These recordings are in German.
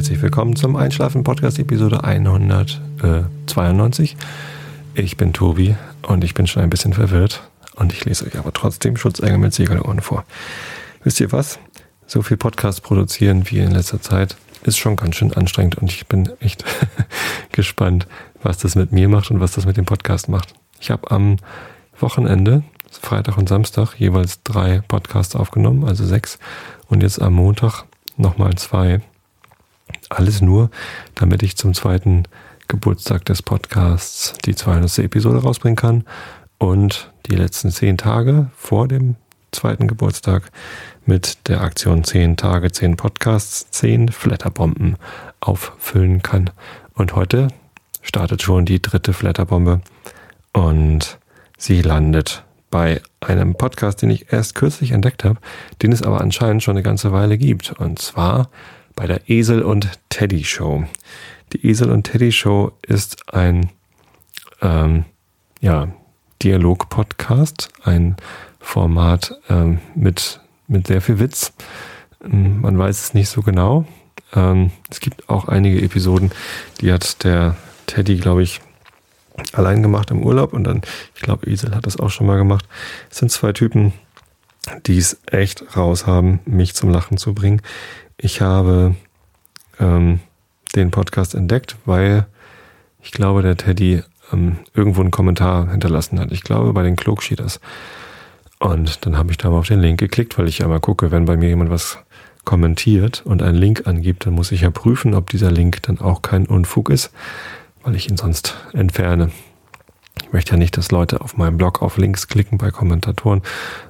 herzlich willkommen zum Einschlafen Podcast Episode 192. Ich bin Tobi und ich bin schon ein bisschen verwirrt und ich lese euch aber trotzdem Schutzengel mit Segelohren vor. Wisst ihr was? So viel Podcast produzieren wie in letzter Zeit ist schon ganz schön anstrengend und ich bin echt gespannt, was das mit mir macht und was das mit dem Podcast macht. Ich habe am Wochenende, Freitag und Samstag, jeweils drei Podcasts aufgenommen, also sechs. Und jetzt am Montag nochmal zwei. Alles nur, damit ich zum zweiten Geburtstag des Podcasts die 200. Episode rausbringen kann und die letzten zehn Tage vor dem zweiten Geburtstag mit der Aktion 10 Tage, 10 Podcasts, 10 Flatterbomben auffüllen kann. Und heute startet schon die dritte Flatterbombe und sie landet bei einem Podcast, den ich erst kürzlich entdeckt habe, den es aber anscheinend schon eine ganze Weile gibt. Und zwar bei der Esel und Teddy Show. Die Esel und Teddy Show ist ein ähm, ja, Dialog-Podcast, ein Format ähm, mit, mit sehr viel Witz. Ähm, man weiß es nicht so genau. Ähm, es gibt auch einige Episoden, die hat der Teddy, glaube ich, allein gemacht im Urlaub und dann, ich glaube, Isel hat das auch schon mal gemacht. Es sind zwei Typen, die es echt raus haben, mich zum Lachen zu bringen. Ich habe ähm, den Podcast entdeckt, weil ich glaube, der Teddy ähm, irgendwo einen Kommentar hinterlassen hat. Ich glaube, bei den Klugschieders. Und dann habe ich da mal auf den Link geklickt, weil ich ja mal gucke, wenn bei mir jemand was kommentiert und einen Link angibt, dann muss ich ja prüfen, ob dieser Link dann auch kein Unfug ist weil ich ihn sonst entferne. Ich möchte ja nicht, dass Leute auf meinem Blog auf Links klicken bei Kommentatoren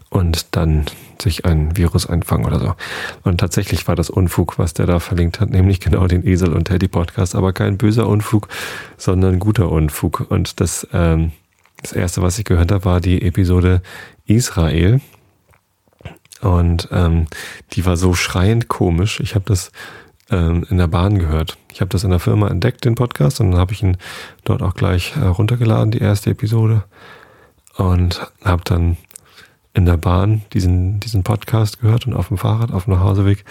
und dann sich ein Virus einfangen oder so. Und tatsächlich war das Unfug, was der da verlinkt hat, nämlich genau den Esel und Teddy Podcast, aber kein böser Unfug, sondern guter Unfug. Und das, ähm, das erste, was ich gehört habe, war die Episode Israel. Und ähm, die war so schreiend komisch. Ich habe das ähm, in der Bahn gehört. Ich habe das in der Firma entdeckt, den Podcast, und dann habe ich ihn dort auch gleich äh, runtergeladen, die erste Episode. Und habe dann in der Bahn diesen, diesen Podcast gehört und auf dem Fahrrad, auf dem Nachhauseweg.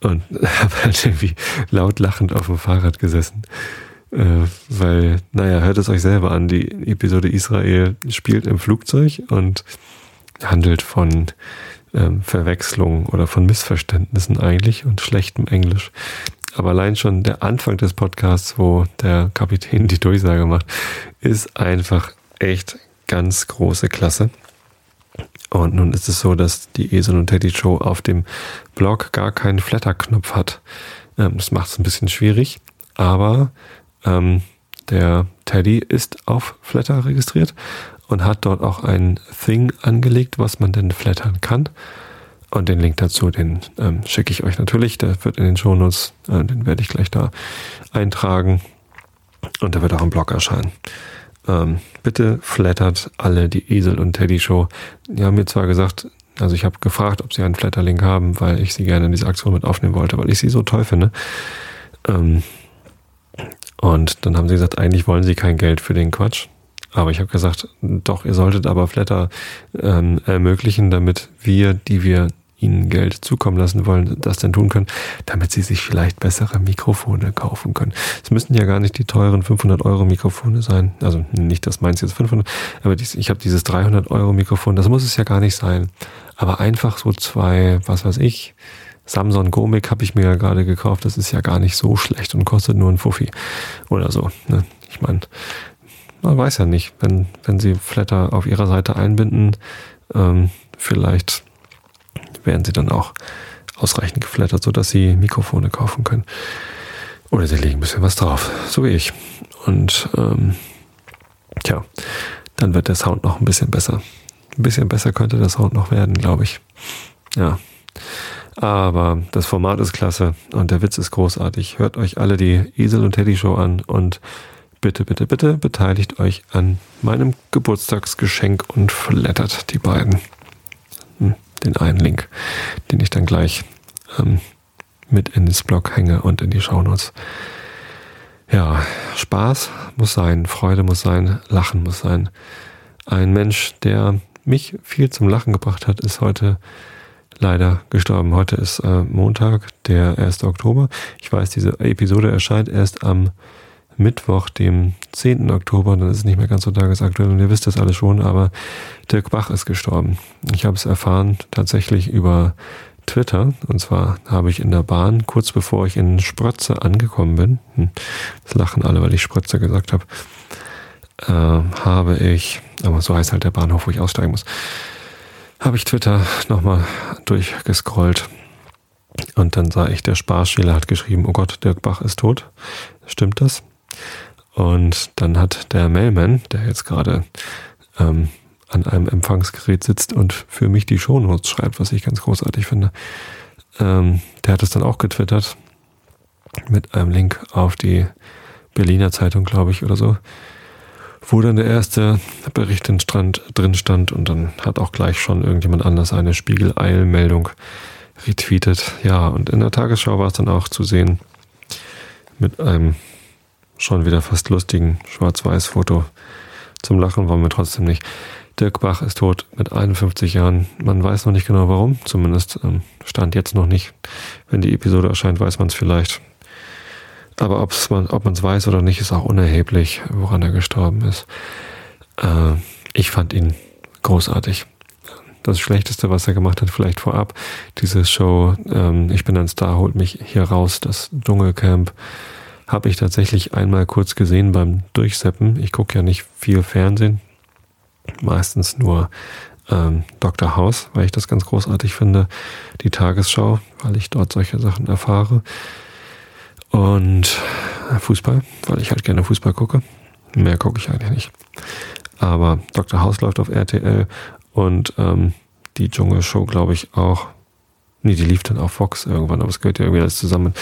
Und habe halt irgendwie laut lachend auf dem Fahrrad gesessen. Äh, weil, naja, hört es euch selber an. Die Episode Israel spielt im Flugzeug und handelt von ähm, Verwechslung oder von Missverständnissen eigentlich und schlechtem Englisch. Aber allein schon der Anfang des Podcasts, wo der Kapitän die Durchsage macht, ist einfach echt ganz große Klasse. Und nun ist es so, dass die Esel und Teddy Show auf dem Blog gar keinen Flatter-Knopf hat. Ähm, das macht es ein bisschen schwierig, aber ähm, der Teddy ist auf Flatter registriert und hat dort auch ein Thing angelegt, was man denn flattern kann. Und den Link dazu, den ähm, schicke ich euch natürlich. Der wird in den Shownotes, äh, den werde ich gleich da eintragen. Und der wird auch im Blog erscheinen. Ähm, bitte flattert alle die Esel und Teddy Show. Die haben mir zwar gesagt, also ich habe gefragt, ob sie einen Flatterlink haben, weil ich sie gerne in diese Aktion mit aufnehmen wollte, weil ich sie so toll finde. Ähm, und dann haben sie gesagt, eigentlich wollen sie kein Geld für den Quatsch. Aber ich habe gesagt, doch, ihr solltet aber Flatter ähm, ermöglichen, damit wir, die wir ihnen Geld zukommen lassen wollen, das denn tun können, damit sie sich vielleicht bessere Mikrofone kaufen können. Es müssen ja gar nicht die teuren 500 Euro Mikrofone sein. Also nicht, dass meins jetzt 500, aber dies, ich habe dieses 300 Euro Mikrofon, das muss es ja gar nicht sein. Aber einfach so zwei, was weiß ich, Samsung Gomic habe ich mir ja gerade gekauft, das ist ja gar nicht so schlecht und kostet nur ein Fuffi oder so. Ne? Ich meine, man weiß ja nicht, wenn, wenn sie Flatter auf ihrer Seite einbinden, ähm, vielleicht werden sie dann auch ausreichend geflattert, sodass sie Mikrofone kaufen können. Oder sie legen ein bisschen was drauf, so wie ich. Und ähm, tja, dann wird der Sound noch ein bisschen besser. Ein bisschen besser könnte der Sound noch werden, glaube ich. Ja. Aber das Format ist klasse und der Witz ist großartig. Hört euch alle die Esel und Teddy Show an und bitte, bitte, bitte beteiligt euch an meinem Geburtstagsgeschenk und flattert die beiden. Den einen Link, den ich dann gleich ähm, mit in ins Blog hänge und in die Shownotes. Ja, Spaß muss sein, Freude muss sein, Lachen muss sein. Ein Mensch, der mich viel zum Lachen gebracht hat, ist heute leider gestorben. Heute ist äh, Montag, der 1. Oktober. Ich weiß, diese Episode erscheint erst am Mittwoch, dem 10. Oktober, dann ist es nicht mehr ganz so tagesaktuell und ihr wisst das alle schon, aber Dirk Bach ist gestorben. Ich habe es erfahren tatsächlich über Twitter und zwar habe ich in der Bahn, kurz bevor ich in Sprötze angekommen bin, hm, das lachen alle, weil ich Sprötze gesagt habe, äh, habe ich, aber so heißt halt der Bahnhof, wo ich aussteigen muss, habe ich Twitter nochmal durchgescrollt und dann sah ich, der Sparschäler hat geschrieben, oh Gott, Dirk Bach ist tot. Stimmt das? Und dann hat der Mailman, der jetzt gerade ähm, an einem Empfangsgerät sitzt und für mich die Shownotes schreibt, was ich ganz großartig finde, ähm, der hat es dann auch getwittert mit einem Link auf die Berliner Zeitung, glaube ich, oder so, wo dann der erste Bericht drin stand und dann hat auch gleich schon irgendjemand anders eine Spiegel-Eilmeldung retweetet. Ja, und in der Tagesschau war es dann auch zu sehen mit einem schon wieder fast lustigen Schwarz-Weiß-Foto. Zum Lachen wollen wir trotzdem nicht. Dirk Bach ist tot mit 51 Jahren. Man weiß noch nicht genau warum. Zumindest ähm, stand jetzt noch nicht. Wenn die Episode erscheint, weiß man es vielleicht. Aber ob's man, ob man es weiß oder nicht, ist auch unerheblich, woran er gestorben ist. Äh, ich fand ihn großartig. Das Schlechteste, was er gemacht hat, vielleicht vorab, diese Show, ähm, ich bin ein Star, holt mich hier raus, das Dschungelcamp habe ich tatsächlich einmal kurz gesehen beim Durchseppen. Ich gucke ja nicht viel Fernsehen, meistens nur ähm, Dr. House, weil ich das ganz großartig finde. Die Tagesschau, weil ich dort solche Sachen erfahre. Und Fußball, weil ich halt gerne Fußball gucke. Mehr gucke ich eigentlich nicht. Aber Dr. House läuft auf RTL und ähm, die Dschungelshow, glaube ich, auch. Nee, die lief dann auf Fox irgendwann, aber es gehört ja irgendwie alles zusammen.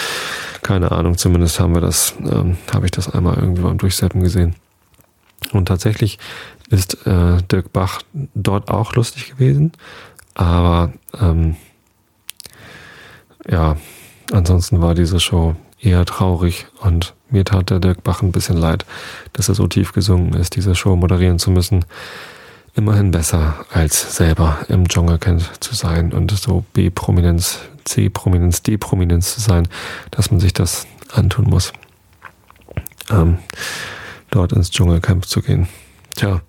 Keine Ahnung, zumindest haben wir das, ähm, habe ich das einmal irgendwie beim Durchseppen gesehen. Und tatsächlich ist äh, Dirk Bach dort auch lustig gewesen, aber ähm, ja, ansonsten war diese Show eher traurig und mir tat der Dirk Bach ein bisschen leid, dass er so tief gesungen ist, diese Show moderieren zu müssen immerhin besser, als selber im Dschungelcamp zu sein und so B-Prominenz, C-Prominenz, D-Prominenz zu sein, dass man sich das antun muss, ähm, dort ins Dschungelcamp zu gehen. Tja,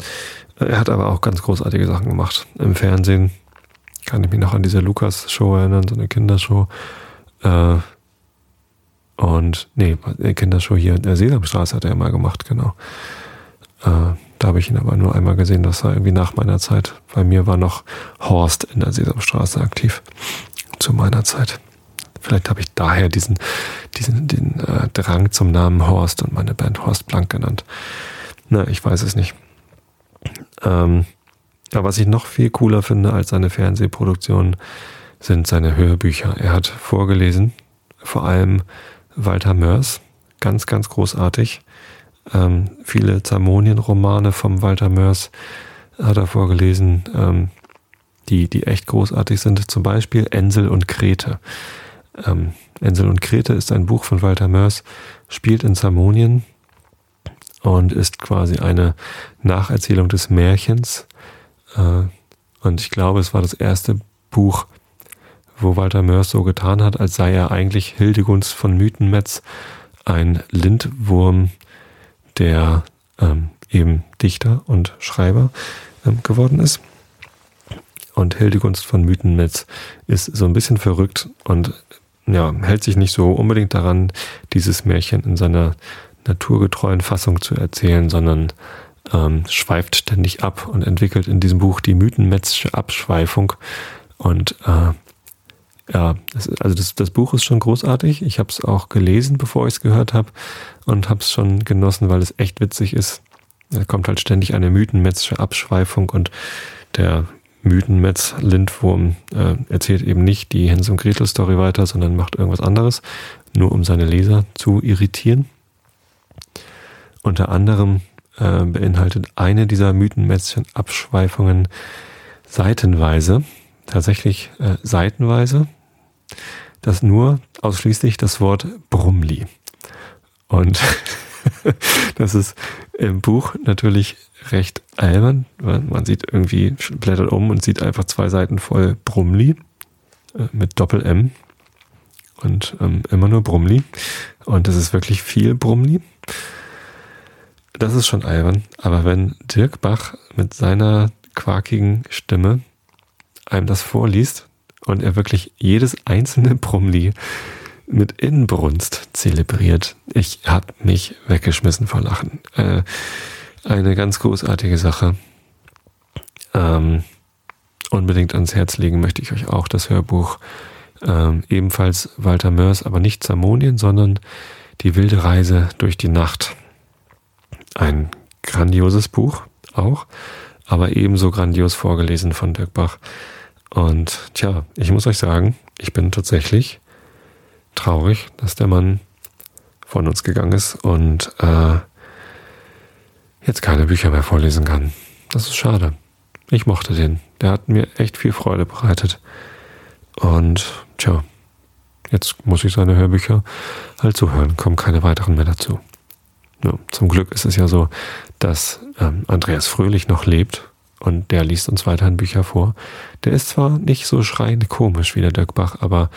er hat aber auch ganz großartige Sachen gemacht. Im Fernsehen kann ich mich noch an diese Lukas-Show erinnern, so eine Kindershow. Äh, und nee, Kindershow hier in der Sesamstraße hat er mal gemacht, genau. Äh, da habe ich ihn aber nur einmal gesehen, das war irgendwie nach meiner Zeit. Bei mir war noch Horst in der Sesamstraße aktiv. Zu meiner Zeit. Vielleicht habe ich daher diesen, diesen den äh, Drang zum Namen Horst und meine Band Horst Blank genannt. Na, ich weiß es nicht. Ähm, aber was ich noch viel cooler finde als seine Fernsehproduktionen, sind seine Hörbücher. Er hat vorgelesen, vor allem Walter Mörs, ganz, ganz großartig. Ähm, viele Zamonien-Romane vom Walter Mörs hat er vorgelesen, ähm, die, die echt großartig sind. Zum Beispiel Ensel und Krete. Ähm, Ensel und Krete ist ein Buch von Walter Mörs, spielt in Zamonien und ist quasi eine Nacherzählung des Märchens. Äh, und ich glaube, es war das erste Buch, wo Walter Mörs so getan hat, als sei er eigentlich Hildegunst von Mythenmetz, ein Lindwurm, der ähm, eben Dichter und Schreiber ähm, geworden ist. Und Hildegunst von Mythenmetz ist so ein bisschen verrückt und ja, hält sich nicht so unbedingt daran, dieses Märchen in seiner naturgetreuen Fassung zu erzählen, sondern ähm, schweift ständig ab und entwickelt in diesem Buch die Mythenmetzsche Abschweifung. Und äh, ja, das, also das, das Buch ist schon großartig. Ich habe es auch gelesen, bevor ich es gehört habe und habe es schon genossen, weil es echt witzig ist. Da kommt halt ständig eine mythenmetzische Abschweifung und der Mythenmetz Lindwurm äh, erzählt eben nicht die Hens und Gretel Story weiter, sondern macht irgendwas anderes, nur um seine Leser zu irritieren. Unter anderem äh, beinhaltet eine dieser Mythenmetzchen Abschweifungen seitenweise, tatsächlich äh, seitenweise, das nur ausschließlich das Wort Brumli. Und das ist im Buch natürlich recht albern, man sieht irgendwie, blättert um und sieht einfach zwei Seiten voll Brumli. äh, mit Doppel-M und ähm, immer nur Brumli. Und das ist wirklich viel Brumli. Das ist schon albern. Aber wenn Dirk Bach mit seiner quakigen Stimme einem das vorliest und er wirklich jedes einzelne Brumli mit Inbrunst zelebriert, ich habe mich weggeschmissen vor Lachen. Äh, eine ganz großartige Sache. Ähm, unbedingt ans Herz legen möchte ich euch auch das Hörbuch ähm, ebenfalls Walter Mörs, aber nicht Zamonien, sondern Die wilde Reise durch die Nacht. Ein grandioses Buch auch, aber ebenso grandios vorgelesen von Dirk Bach. Und tja, ich muss euch sagen, ich bin tatsächlich traurig, dass der Mann von uns gegangen ist und äh, jetzt keine Bücher mehr vorlesen kann. Das ist schade. Ich mochte den. Der hat mir echt viel Freude bereitet. Und tja, jetzt muss ich seine Hörbücher halt zuhören, kommen keine weiteren mehr dazu. Ja, zum Glück ist es ja so, dass ähm, Andreas Fröhlich noch lebt und der liest uns weiterhin Bücher vor. Der ist zwar nicht so schreiend komisch wie der Dirk Bach, aber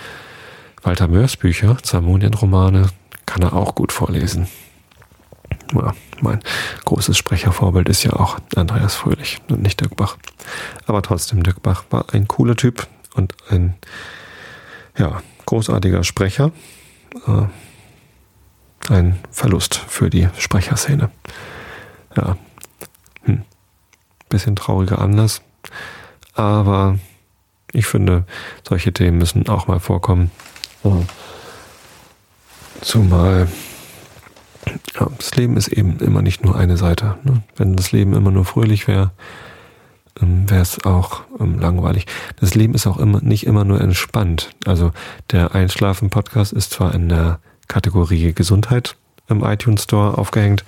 Walter Mörs Bücher, Zamonien-Romane, kann er auch gut vorlesen. Ja, mein großes Sprechervorbild ist ja auch Andreas Fröhlich und nicht Dirk Bach. Aber trotzdem, Dirk Bach war ein cooler Typ und ein ja, großartiger Sprecher. Äh, ein Verlust für die Sprecherszene. Ja. Bisschen trauriger Anlass. Aber ich finde, solche Themen müssen auch mal vorkommen. Zumal ja, das Leben ist eben immer nicht nur eine Seite. Ne? Wenn das Leben immer nur fröhlich wäre, ähm, wäre es auch ähm, langweilig. Das Leben ist auch immer nicht immer nur entspannt. Also der Einschlafen-Podcast ist zwar in der Kategorie Gesundheit im iTunes Store aufgehängt,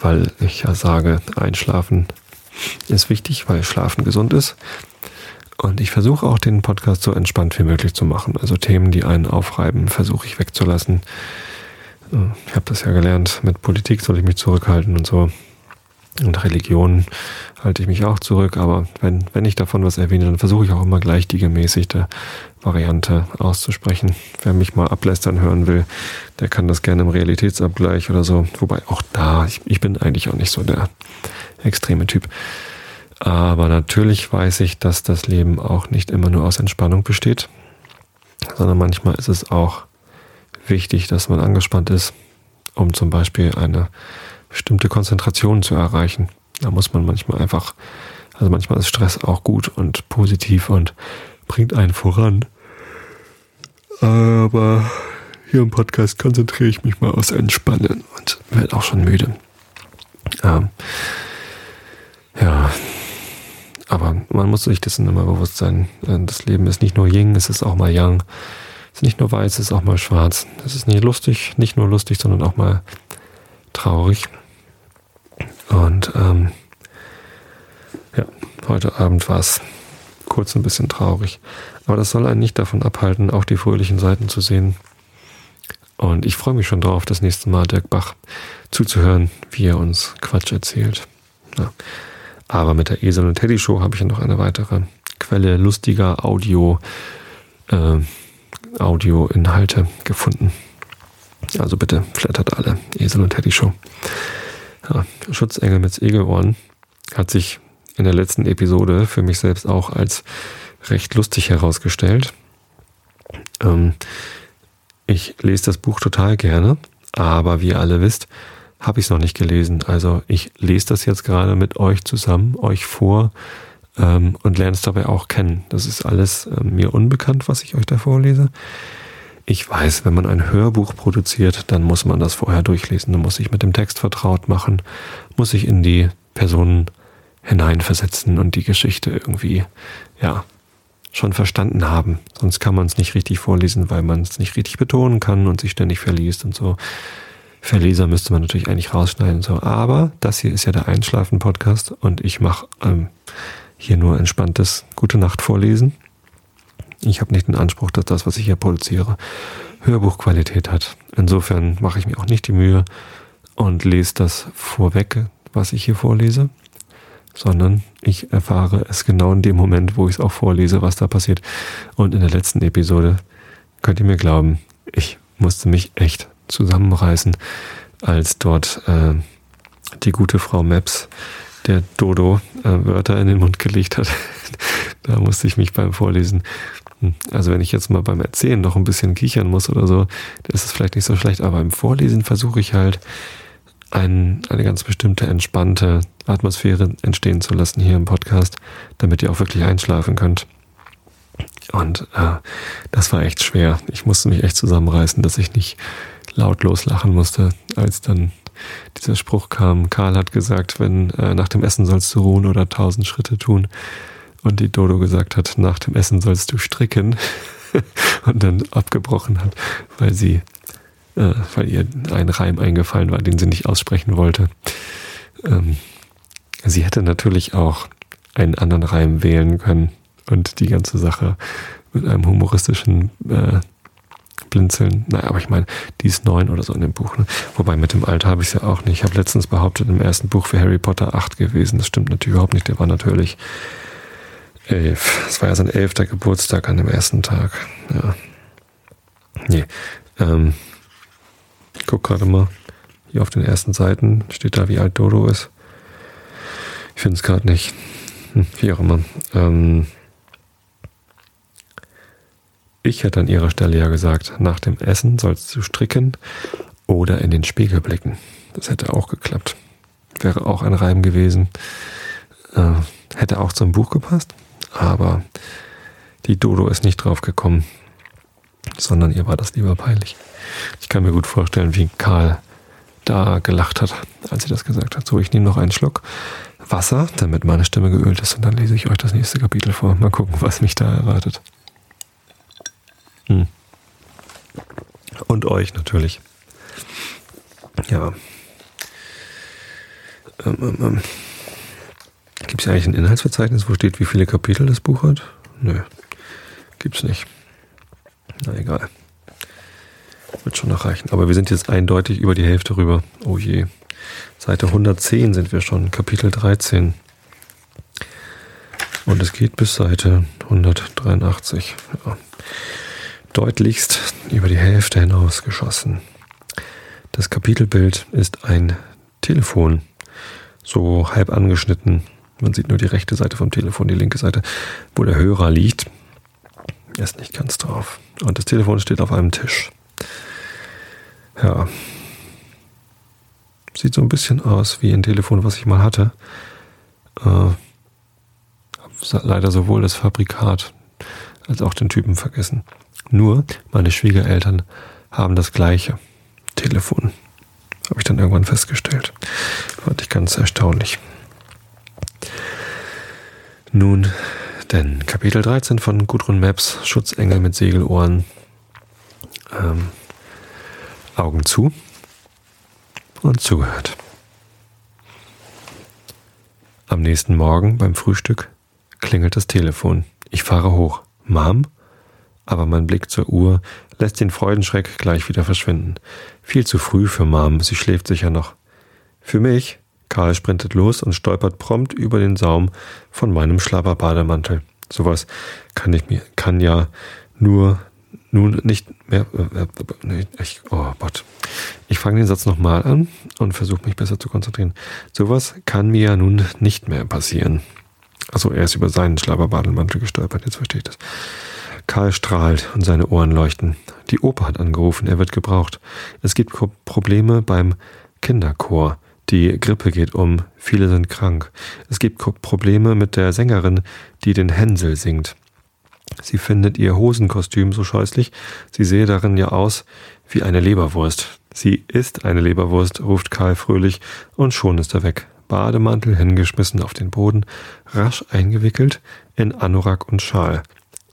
weil ich ja sage, Einschlafen ist wichtig, weil Schlafen gesund ist. Und ich versuche auch den Podcast so entspannt wie möglich zu machen. Also Themen, die einen aufreiben, versuche ich wegzulassen. Äh, ich habe das ja gelernt, mit Politik soll ich mich zurückhalten und so. Und Religion halte ich mich auch zurück, aber wenn, wenn ich davon was erwähne, dann versuche ich auch immer gleich die gemäßigte Variante auszusprechen. Wer mich mal ablästern hören will, der kann das gerne im Realitätsabgleich oder so. Wobei auch da, ich, ich bin eigentlich auch nicht so der extreme Typ. Aber natürlich weiß ich, dass das Leben auch nicht immer nur aus Entspannung besteht, sondern manchmal ist es auch wichtig, dass man angespannt ist, um zum Beispiel eine bestimmte Konzentration zu erreichen. Da muss man manchmal einfach, also manchmal ist Stress auch gut und positiv und bringt einen voran. Aber hier im Podcast konzentriere ich mich mal aufs Entspannen und werde auch schon müde. Ähm, ja, aber man muss sich dessen immer bewusst sein. Das Leben ist nicht nur Ying, es ist auch mal Yang. Es ist nicht nur weiß, es ist auch mal schwarz. Es ist nicht lustig, nicht nur lustig, sondern auch mal traurig. Und ähm, ja, heute Abend war es kurz ein bisschen traurig. Aber das soll einen nicht davon abhalten, auch die fröhlichen Seiten zu sehen. Und ich freue mich schon drauf, das nächste Mal Dirk Bach zuzuhören, wie er uns Quatsch erzählt. Ja. Aber mit der Esel und Teddy Show habe ich ja noch eine weitere Quelle lustiger Audio, äh, Audio-Inhalte gefunden. Also bitte flattert alle. Esel und Teddy Show. Ja, Schutzengel mit Egelohren hat sich in der letzten Episode für mich selbst auch als recht lustig herausgestellt. Ähm, ich lese das Buch total gerne, aber wie ihr alle wisst, habe ich es noch nicht gelesen. Also ich lese das jetzt gerade mit euch zusammen, euch vor ähm, und lerne es dabei auch kennen. Das ist alles äh, mir unbekannt, was ich euch da vorlese. Ich weiß, wenn man ein Hörbuch produziert, dann muss man das vorher durchlesen. Dann muss sich mit dem Text vertraut machen, muss sich in die Personen hineinversetzen und die Geschichte irgendwie, ja, schon verstanden haben. Sonst kann man es nicht richtig vorlesen, weil man es nicht richtig betonen kann und sich ständig verliest und so. Verleser müsste man natürlich eigentlich rausschneiden. So. Aber das hier ist ja der Einschlafen-Podcast und ich mache ähm, hier nur entspanntes Gute Nacht vorlesen. Ich habe nicht den Anspruch, dass das, was ich hier produziere, Hörbuchqualität hat. Insofern mache ich mir auch nicht die Mühe und lese das vorweg, was ich hier vorlese. sondern ich erfahre es genau in dem Moment, wo ich es auch vorlese, was da passiert. Und in der letzten Episode, könnt ihr mir glauben, ich musste mich echt zusammenreißen, als dort äh, die gute Frau Maps der Dodo äh, Wörter in den Mund gelegt hat. da musste ich mich beim Vorlesen. Hm, also wenn ich jetzt mal beim Erzählen noch ein bisschen kichern muss oder so, dann ist es vielleicht nicht so schlecht, aber beim Vorlesen versuche ich halt ein, eine ganz bestimmte entspannte Atmosphäre entstehen zu lassen hier im Podcast, damit ihr auch wirklich einschlafen könnt. Und äh, das war echt schwer. Ich musste mich echt zusammenreißen, dass ich nicht lautlos lachen musste, als dann dieser Spruch kam. Karl hat gesagt, wenn äh, nach dem Essen sollst du ruhen oder tausend Schritte tun. Und die Dodo gesagt hat, nach dem Essen sollst du stricken. und dann abgebrochen hat, weil sie äh, weil ihr ein Reim eingefallen war, den sie nicht aussprechen wollte. Ähm, sie hätte natürlich auch einen anderen Reim wählen können und die ganze Sache mit einem humoristischen äh, Blinzeln. Naja, aber ich meine, die ist neun oder so in dem Buch. Ne? Wobei mit dem Alter habe ich es ja auch nicht. Ich habe letztens behauptet, im ersten Buch für Harry Potter acht gewesen. Das stimmt natürlich überhaupt nicht. Der war natürlich elf. Es war ja sein elfter Geburtstag an dem ersten Tag. Ja. Nee. Ähm, ich gucke gerade mal. Hier auf den ersten Seiten steht da, wie alt Dodo ist. Ich finde es gerade nicht. Hm, wie auch immer. Ähm ich hätte an ihrer Stelle ja gesagt, nach dem Essen sollst du stricken oder in den Spiegel blicken. Das hätte auch geklappt. Wäre auch ein Reim gewesen. Äh, hätte auch zum Buch gepasst. Aber die Dodo ist nicht drauf gekommen, sondern ihr war das lieber peinlich. Ich kann mir gut vorstellen, wie Karl da gelacht hat, als sie das gesagt hat. So, ich nehme noch einen Schluck Wasser, damit meine Stimme geölt ist und dann lese ich euch das nächste Kapitel vor. Mal gucken, was mich da erwartet. Hm. Und euch natürlich. Ja. Ähm, ähm, ähm. Gibt es eigentlich ein Inhaltsverzeichnis, wo steht, wie viele Kapitel das Buch hat? Nö, gibt's nicht. Na egal. Wird schon noch reichen. Aber wir sind jetzt eindeutig über die Hälfte rüber. Oh je. Seite 110 sind wir schon, Kapitel 13. Und es geht bis Seite 183. Ja. Deutlichst über die Hälfte hinaus geschossen. Das Kapitelbild ist ein Telefon, so halb angeschnitten. Man sieht nur die rechte Seite vom Telefon, die linke Seite, wo der Hörer liegt. Er ist nicht ganz drauf. Und das Telefon steht auf einem Tisch. Ja. Sieht so ein bisschen aus wie ein Telefon, was ich mal hatte. Äh, leider sowohl das Fabrikat als auch den Typen vergessen. Nur meine Schwiegereltern haben das gleiche Telefon. Habe ich dann irgendwann festgestellt. Fand ich ganz erstaunlich. Nun, denn Kapitel 13 von Gudrun Maps, Schutzengel mit Segelohren. Ähm, Augen zu und zugehört. Am nächsten Morgen beim Frühstück klingelt das Telefon. Ich fahre hoch. Mom? Aber mein Blick zur Uhr lässt den Freudenschreck gleich wieder verschwinden. Viel zu früh für Mom, sie schläft sicher noch. Für mich? Karl sprintet los und stolpert prompt über den Saum von meinem Schlabberbademantel. Sowas kann ich mir, kann ja nur nun nicht mehr. Äh, äh, ich, oh Gott. Ich fange den Satz nochmal an und versuche mich besser zu konzentrieren. Sowas kann mir ja nun nicht mehr passieren. Also er ist über seinen Schlabberbadelmantel gestolpert, jetzt verstehe ich das. Karl strahlt und seine Ohren leuchten. Die Oper hat angerufen, er wird gebraucht. Es gibt Probleme beim Kinderchor. Die Grippe geht um, viele sind krank. Es gibt Probleme mit der Sängerin, die den Hänsel singt. Sie findet ihr Hosenkostüm so scheußlich, sie sehe darin ja aus wie eine Leberwurst. Sie ist eine Leberwurst, ruft Karl fröhlich, und schon ist er weg. Bademantel hingeschmissen auf den Boden, rasch eingewickelt in Anorak und Schal.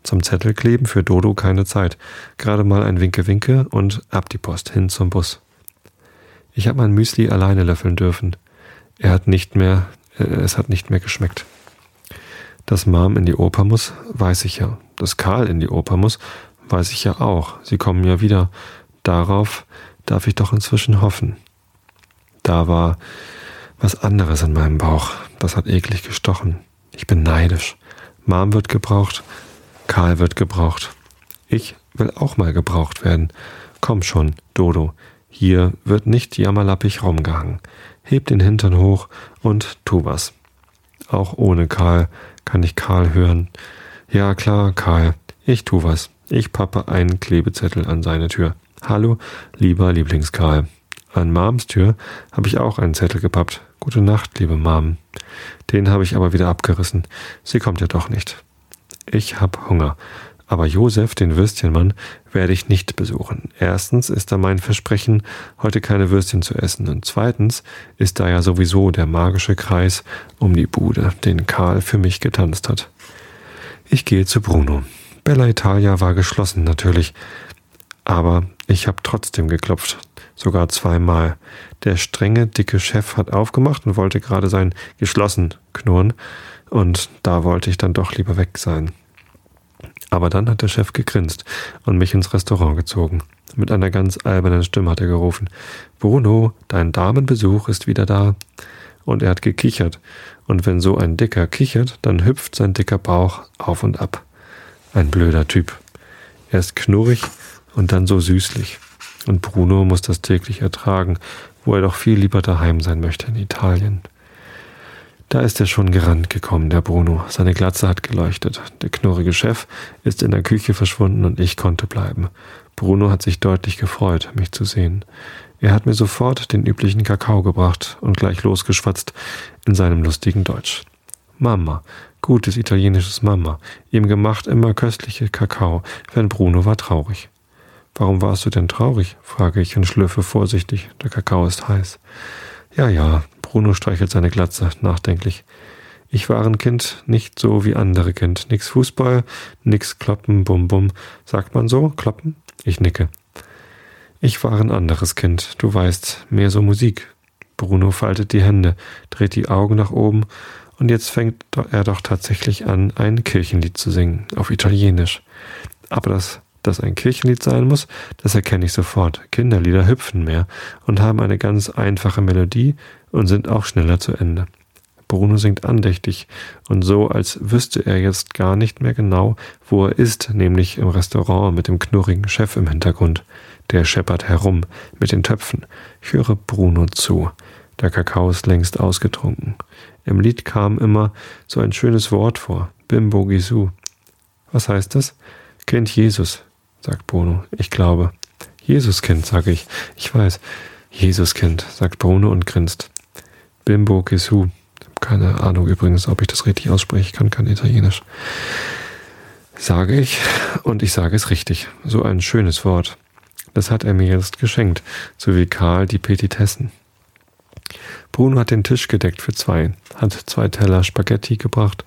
Zum Zettel kleben für Dodo keine Zeit. Gerade mal ein Winke-Winke und ab die Post hin zum Bus. Ich habe mein Müsli alleine löffeln dürfen. Er hat nicht mehr, äh, es hat nicht mehr geschmeckt. Dass Mom in die Oper muss, weiß ich ja. Dass Karl in die Oper muss, weiß ich ja auch. Sie kommen ja wieder. Darauf darf ich doch inzwischen hoffen. Da war was anderes in meinem Bauch. das hat eklig gestochen. Ich bin neidisch. Mom wird gebraucht, Karl wird gebraucht. Ich will auch mal gebraucht werden. Komm schon, Dodo, hier wird nicht jammerlappig rumgehangen. Heb den Hintern hoch und tu was. Auch ohne Karl kann ich Karl hören. Ja klar, Karl, ich tu was. Ich pappe einen Klebezettel an seine Tür. Hallo, lieber Lieblingskarl. An Mams Tür habe ich auch einen Zettel gepappt. Gute Nacht, liebe Mom. Den habe ich aber wieder abgerissen. Sie kommt ja doch nicht. Ich hab Hunger. Aber Josef, den Würstchenmann, werde ich nicht besuchen. Erstens ist da mein Versprechen, heute keine Würstchen zu essen. Und zweitens ist da ja sowieso der magische Kreis um die Bude, den Karl für mich getanzt hat. Ich gehe zu Bruno. Bella Italia war geschlossen natürlich. Aber ich habe trotzdem geklopft. Sogar zweimal. Der strenge, dicke Chef hat aufgemacht und wollte gerade sein geschlossen knurren. Und da wollte ich dann doch lieber weg sein. Aber dann hat der Chef gegrinst und mich ins Restaurant gezogen. Mit einer ganz albernen Stimme hat er gerufen, Bruno, dein Damenbesuch ist wieder da. Und er hat gekichert. Und wenn so ein Dicker kichert, dann hüpft sein dicker Bauch auf und ab. Ein blöder Typ. Er ist knurrig und dann so süßlich. Und Bruno muss das täglich ertragen, wo er doch viel lieber daheim sein möchte in Italien. Da ist er schon gerannt gekommen, der Bruno. Seine Glatze hat geleuchtet. Der knurrige Chef ist in der Küche verschwunden und ich konnte bleiben. Bruno hat sich deutlich gefreut, mich zu sehen. Er hat mir sofort den üblichen Kakao gebracht und gleich losgeschwatzt in seinem lustigen Deutsch. Mama, gutes italienisches Mama, ihm gemacht immer köstliche Kakao, wenn Bruno war traurig. Warum warst du denn traurig? frage ich und schlürfe vorsichtig. Der Kakao ist heiß. Ja, ja, Bruno streichelt seine Glatze nachdenklich. Ich war ein Kind, nicht so wie andere Kind. Nix Fußball, nix Kloppen, Bum Bum. Sagt man so? Kloppen? Ich nicke. Ich war ein anderes Kind, du weißt, mehr so Musik. Bruno faltet die Hände, dreht die Augen nach oben und jetzt fängt er doch tatsächlich an, ein Kirchenlied zu singen, auf Italienisch. Aber das dass ein Kirchenlied sein muss, das erkenne ich sofort. Kinderlieder hüpfen mehr und haben eine ganz einfache Melodie und sind auch schneller zu Ende. Bruno singt andächtig und so, als wüsste er jetzt gar nicht mehr genau, wo er ist, nämlich im Restaurant mit dem knurrigen Chef im Hintergrund. Der scheppert herum mit den Töpfen. Ich höre Bruno zu. Der Kakao ist längst ausgetrunken. Im Lied kam immer so ein schönes Wort vor. Bimbo Gisu. Was heißt das? Kind Jesus, sagt Bruno. Ich glaube. Jesuskind, sage ich. Ich weiß. Jesuskind, sagt Bruno und grinst. Bimbo Gesu. Keine Ahnung übrigens, ob ich das richtig ausspreche. Ich kann kein Italienisch. Sage ich und ich sage es richtig. So ein schönes Wort. Das hat er mir jetzt geschenkt, so wie Karl die Petitessen. Bruno hat den Tisch gedeckt für zwei, hat zwei Teller Spaghetti gebracht,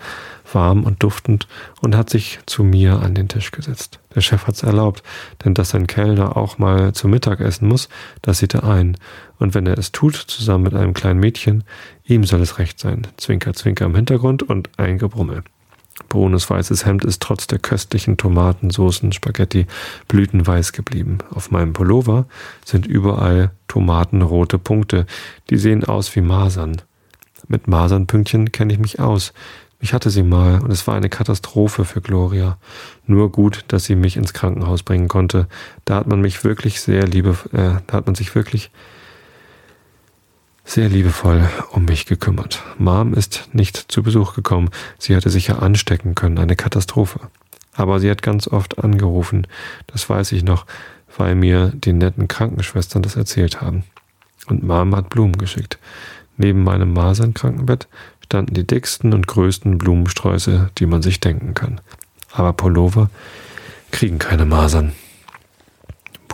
warm und duftend, und hat sich zu mir an den Tisch gesetzt. Der Chef hat's erlaubt, denn dass ein Kellner auch mal zu Mittag essen muss, das sieht er ein. Und wenn er es tut, zusammen mit einem kleinen Mädchen, ihm soll es recht sein. Zwinker, zwinker im Hintergrund und ein Gebrummel. Brunos weißes Hemd ist trotz der köstlichen Tomatensoßen Spaghetti blütenweiß geblieben. Auf meinem Pullover sind überall tomatenrote Punkte, die sehen aus wie Masern. Mit Masernpünktchen kenne ich mich aus. Ich hatte sie mal und es war eine Katastrophe für Gloria. Nur gut, dass sie mich ins Krankenhaus bringen konnte. Da hat man mich wirklich sehr liebe, äh, da hat man sich wirklich sehr liebevoll um mich gekümmert. Mom ist nicht zu Besuch gekommen. Sie hatte sich ja anstecken können, eine Katastrophe. Aber sie hat ganz oft angerufen. Das weiß ich noch, weil mir die netten Krankenschwestern das erzählt haben. Und Mom hat Blumen geschickt. Neben meinem Masernkrankenbett standen die dicksten und größten Blumensträuße, die man sich denken kann. Aber Pullover kriegen keine Masern.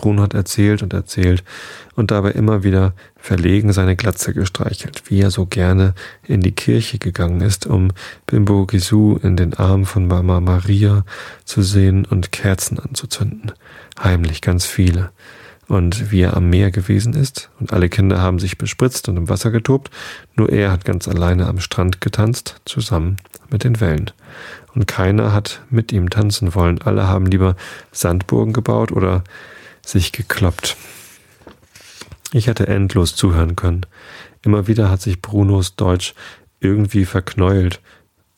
Bruno hat erzählt und erzählt und dabei immer wieder verlegen seine Glatze gestreichelt, wie er so gerne in die Kirche gegangen ist, um Bimbo Gisu in den Armen von Mama Maria zu sehen und Kerzen anzuzünden. Heimlich ganz viele und wie er am Meer gewesen ist, und alle Kinder haben sich bespritzt und im Wasser getobt, nur er hat ganz alleine am Strand getanzt, zusammen mit den Wellen. Und keiner hat mit ihm tanzen wollen, alle haben lieber Sandburgen gebaut oder sich gekloppt. Ich hätte endlos zuhören können. Immer wieder hat sich Brunos Deutsch irgendwie verknäult.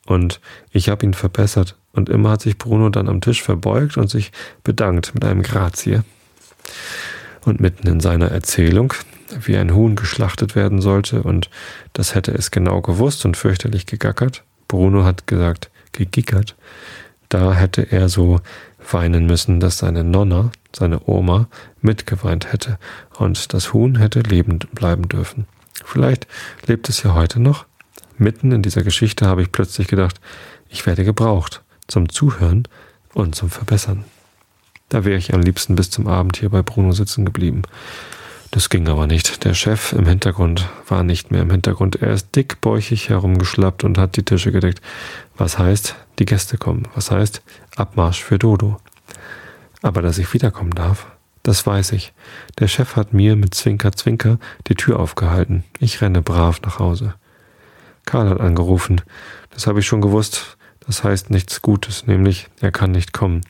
Und ich habe ihn verbessert. Und immer hat sich Bruno dann am Tisch verbeugt und sich bedankt mit einem Grazie. Und mitten in seiner Erzählung, wie ein Huhn geschlachtet werden sollte, und das hätte es genau gewusst und fürchterlich gegackert, Bruno hat gesagt, gegickert, da hätte er so weinen müssen, dass seine Nonna, seine Oma, mitgeweint hätte und das Huhn hätte lebend bleiben dürfen. Vielleicht lebt es ja heute noch. Mitten in dieser Geschichte habe ich plötzlich gedacht, ich werde gebraucht zum Zuhören und zum Verbessern. Da wäre ich am liebsten bis zum Abend hier bei Bruno sitzen geblieben. Das ging aber nicht. Der Chef im Hintergrund war nicht mehr im Hintergrund. Er ist dickbäuchig herumgeschlappt und hat die Tische gedeckt. Was heißt, die Gäste kommen. Was heißt, Abmarsch für Dodo. Aber dass ich wiederkommen darf, das weiß ich. Der Chef hat mir mit Zwinker Zwinker die Tür aufgehalten. Ich renne brav nach Hause. Karl hat angerufen. Das habe ich schon gewusst. Das heißt nichts Gutes, nämlich er kann nicht kommen.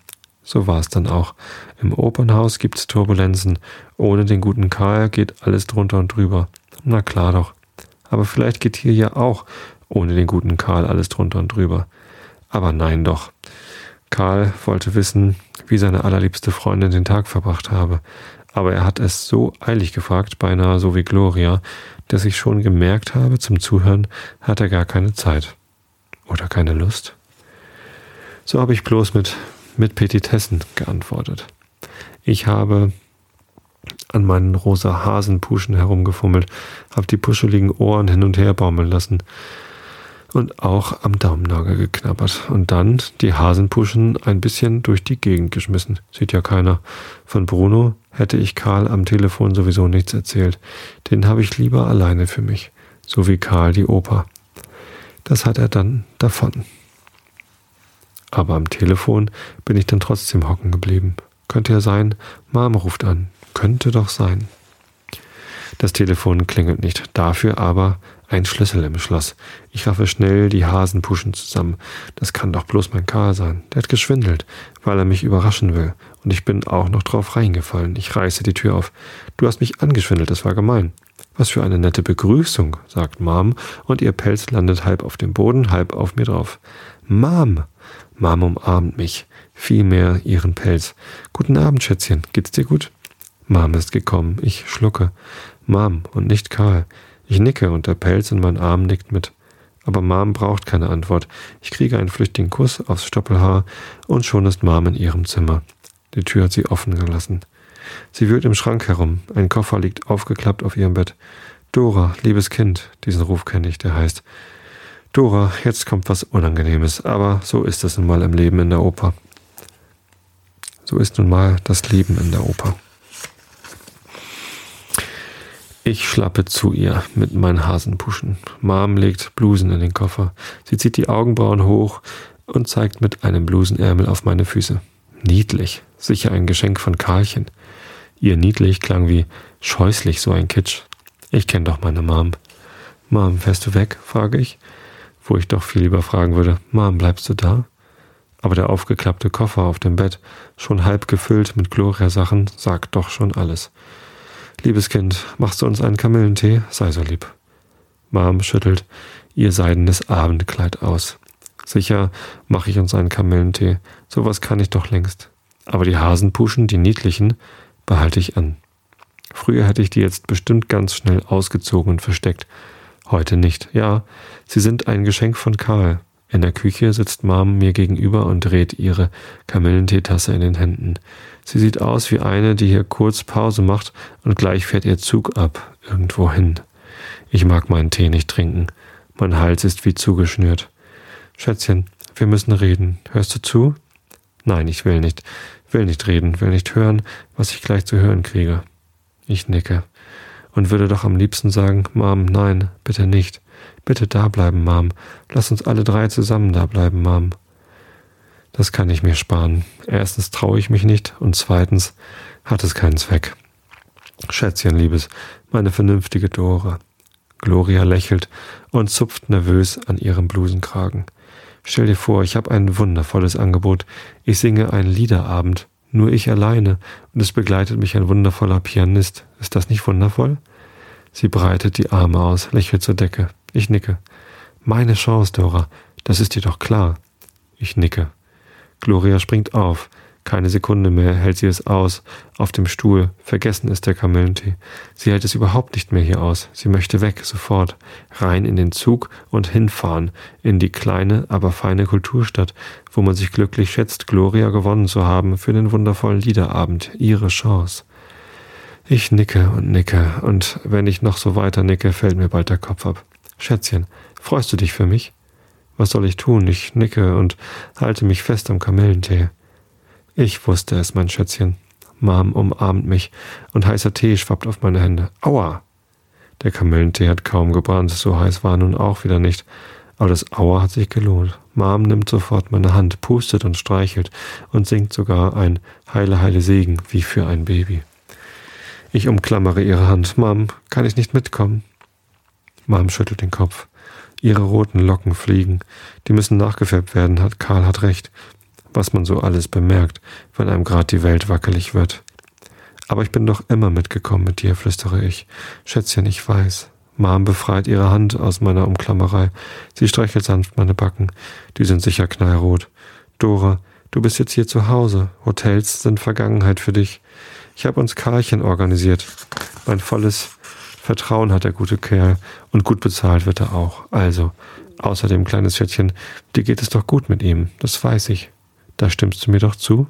So war es dann auch. Im Opernhaus gibt's Turbulenzen. Ohne den guten Karl geht alles drunter und drüber. Na klar doch. Aber vielleicht geht hier ja auch ohne den guten Karl alles drunter und drüber. Aber nein doch. Karl wollte wissen, wie seine allerliebste Freundin den Tag verbracht habe. Aber er hat es so eilig gefragt, beinahe so wie Gloria, dass ich schon gemerkt habe, zum Zuhören hat er gar keine Zeit. Oder keine Lust. So habe ich bloß mit mit Petitessen geantwortet. Ich habe an meinen rosa Hasenpuschen herumgefummelt, habe die puscheligen Ohren hin und her baumeln lassen und auch am Daumennagel geknabbert und dann die Hasenpuschen ein bisschen durch die Gegend geschmissen. Sieht ja keiner. Von Bruno hätte ich Karl am Telefon sowieso nichts erzählt. Den habe ich lieber alleine für mich, so wie Karl die Oper. Das hat er dann davon. Aber am Telefon bin ich dann trotzdem hocken geblieben. Könnte ja sein, Mom ruft an. Könnte doch sein. Das Telefon klingelt nicht, dafür aber ein Schlüssel im Schloss. Ich raffe schnell die Hasenpuschen zusammen. Das kann doch bloß mein Karl sein. Der hat geschwindelt, weil er mich überraschen will. Und ich bin auch noch drauf reingefallen. Ich reiße die Tür auf. Du hast mich angeschwindelt, das war gemein. Was für eine nette Begrüßung, sagt Mom, und ihr Pelz landet halb auf dem Boden, halb auf mir drauf. Mom, Mom umarmt mich, vielmehr ihren Pelz. Guten Abend, Schätzchen, geht's dir gut? Mom ist gekommen, ich schlucke. Mom und nicht Karl. Ich nicke und der Pelz in meinen Arm nickt mit. Aber Mom braucht keine Antwort. Ich kriege einen flüchtigen Kuss aufs Stoppelhaar und schon ist Mom in ihrem Zimmer. Die Tür hat sie offen gelassen. Sie wühlt im Schrank herum. Ein Koffer liegt aufgeklappt auf ihrem Bett. Dora, liebes Kind, diesen Ruf kenne ich, der heißt. Dora, jetzt kommt was Unangenehmes, aber so ist es nun mal im Leben in der Oper. So ist nun mal das Leben in der Oper. Ich schlappe zu ihr mit meinen Hasenpuschen. Mom legt Blusen in den Koffer. Sie zieht die Augenbrauen hoch und zeigt mit einem Blusenärmel auf meine Füße. Niedlich, sicher ein Geschenk von Karlchen. Ihr niedlich klang wie scheußlich so ein Kitsch. Ich kenne doch meine Mom. Mom, fährst du weg? frage ich wo ich doch viel lieber fragen würde, Mom, bleibst du da? Aber der aufgeklappte Koffer auf dem Bett, schon halb gefüllt mit Gloria-Sachen, sagt doch schon alles. Liebes Kind, machst du uns einen Kamillentee? Sei so lieb. Mom schüttelt ihr seidenes Abendkleid aus. Sicher mache ich uns einen Kamillentee. Sowas kann ich doch längst. Aber die Hasenpuschen, die niedlichen, behalte ich an. Früher hätte ich die jetzt bestimmt ganz schnell ausgezogen und versteckt. Heute nicht. Ja, sie sind ein Geschenk von Karl. In der Küche sitzt Mom mir gegenüber und dreht ihre Kamillenteetasse in den Händen. Sie sieht aus wie eine, die hier kurz Pause macht und gleich fährt ihr Zug ab, irgendwo hin. Ich mag meinen Tee nicht trinken. Mein Hals ist wie zugeschnürt. Schätzchen, wir müssen reden. Hörst du zu? Nein, ich will nicht. Will nicht reden, will nicht hören, was ich gleich zu hören kriege. Ich nicke und würde doch am liebsten sagen, Mom, nein, bitte nicht. Bitte da bleiben, Mom. Lass uns alle drei zusammen da bleiben, Mom. Das kann ich mir sparen. Erstens traue ich mich nicht und zweitens hat es keinen Zweck. Schätzchen, Liebes, meine vernünftige Dora. Gloria lächelt und zupft nervös an ihrem Blusenkragen. Stell dir vor, ich habe ein wundervolles Angebot. Ich singe einen Liederabend nur ich alleine, und es begleitet mich ein wundervoller Pianist. Ist das nicht wundervoll? Sie breitet die Arme aus, lächelt zur Decke. Ich nicke. Meine Chance, Dora. Das ist dir doch klar. Ich nicke. Gloria springt auf. Keine Sekunde mehr hält sie es aus. Auf dem Stuhl. Vergessen ist der Kamillentee. Sie hält es überhaupt nicht mehr hier aus. Sie möchte weg, sofort. Rein in den Zug und hinfahren. In die kleine, aber feine Kulturstadt, wo man sich glücklich schätzt, Gloria gewonnen zu haben für den wundervollen Liederabend. Ihre Chance. Ich nicke und nicke, und wenn ich noch so weiter nicke, fällt mir bald der Kopf ab. Schätzchen, freust du dich für mich? Was soll ich tun? Ich nicke und halte mich fest am Kamillentee. Ich wusste es, mein Schätzchen. Mom umarmt mich und heißer Tee schwappt auf meine Hände. Aua! Der Kamillentee hat kaum gebrannt, so heiß war nun auch wieder nicht. Aber das Aua hat sich gelohnt. Mom nimmt sofort meine Hand, pustet und streichelt und singt sogar ein Heile, Heile Segen wie für ein Baby. Ich umklammere ihre Hand. Mom, kann ich nicht mitkommen? Mom schüttelt den Kopf. Ihre roten Locken fliegen. Die müssen nachgefärbt werden, hat Karl hat recht was man so alles bemerkt, wenn einem grad die Welt wackelig wird. Aber ich bin doch immer mitgekommen mit dir, flüstere ich. Schätzchen, ich weiß. Mom befreit ihre Hand aus meiner Umklammerei. Sie streichelt sanft meine Backen. Die sind sicher knallrot. Dora, du bist jetzt hier zu Hause. Hotels sind Vergangenheit für dich. Ich habe uns Karlchen organisiert. Mein volles Vertrauen hat der gute Kerl und gut bezahlt wird er auch. Also, außerdem, kleines Schätzchen, dir geht es doch gut mit ihm, das weiß ich. Da stimmst du mir doch zu?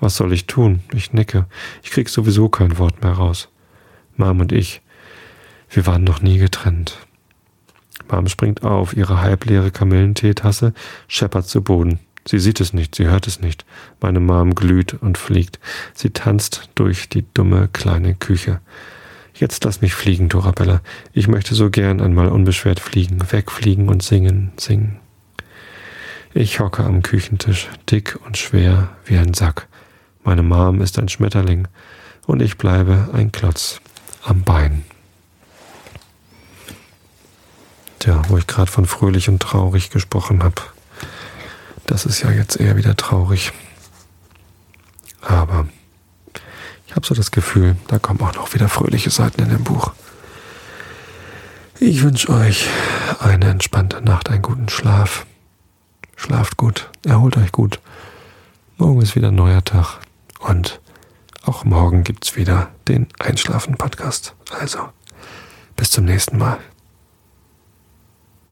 Was soll ich tun? Ich nicke. Ich krieg sowieso kein Wort mehr raus. Mom und ich, wir waren noch nie getrennt. Mom springt auf, ihre halbleere Kamillenteetasse scheppert zu Boden. Sie sieht es nicht, sie hört es nicht. Meine Mom glüht und fliegt. Sie tanzt durch die dumme kleine Küche. Jetzt lass mich fliegen, Dorabella. Ich möchte so gern einmal unbeschwert fliegen, wegfliegen und singen, singen. Ich hocke am Küchentisch, dick und schwer wie ein Sack. Meine Mom ist ein Schmetterling und ich bleibe ein Klotz am Bein. Tja, wo ich gerade von fröhlich und traurig gesprochen habe, das ist ja jetzt eher wieder traurig. Aber ich habe so das Gefühl, da kommen auch noch wieder fröhliche Seiten in dem Buch. Ich wünsche euch eine entspannte Nacht, einen guten Schlaf. Schlaft gut, erholt euch gut. Morgen ist wieder ein neuer Tag und auch morgen gibt's wieder den Einschlafen-Podcast. Also, bis zum nächsten Mal.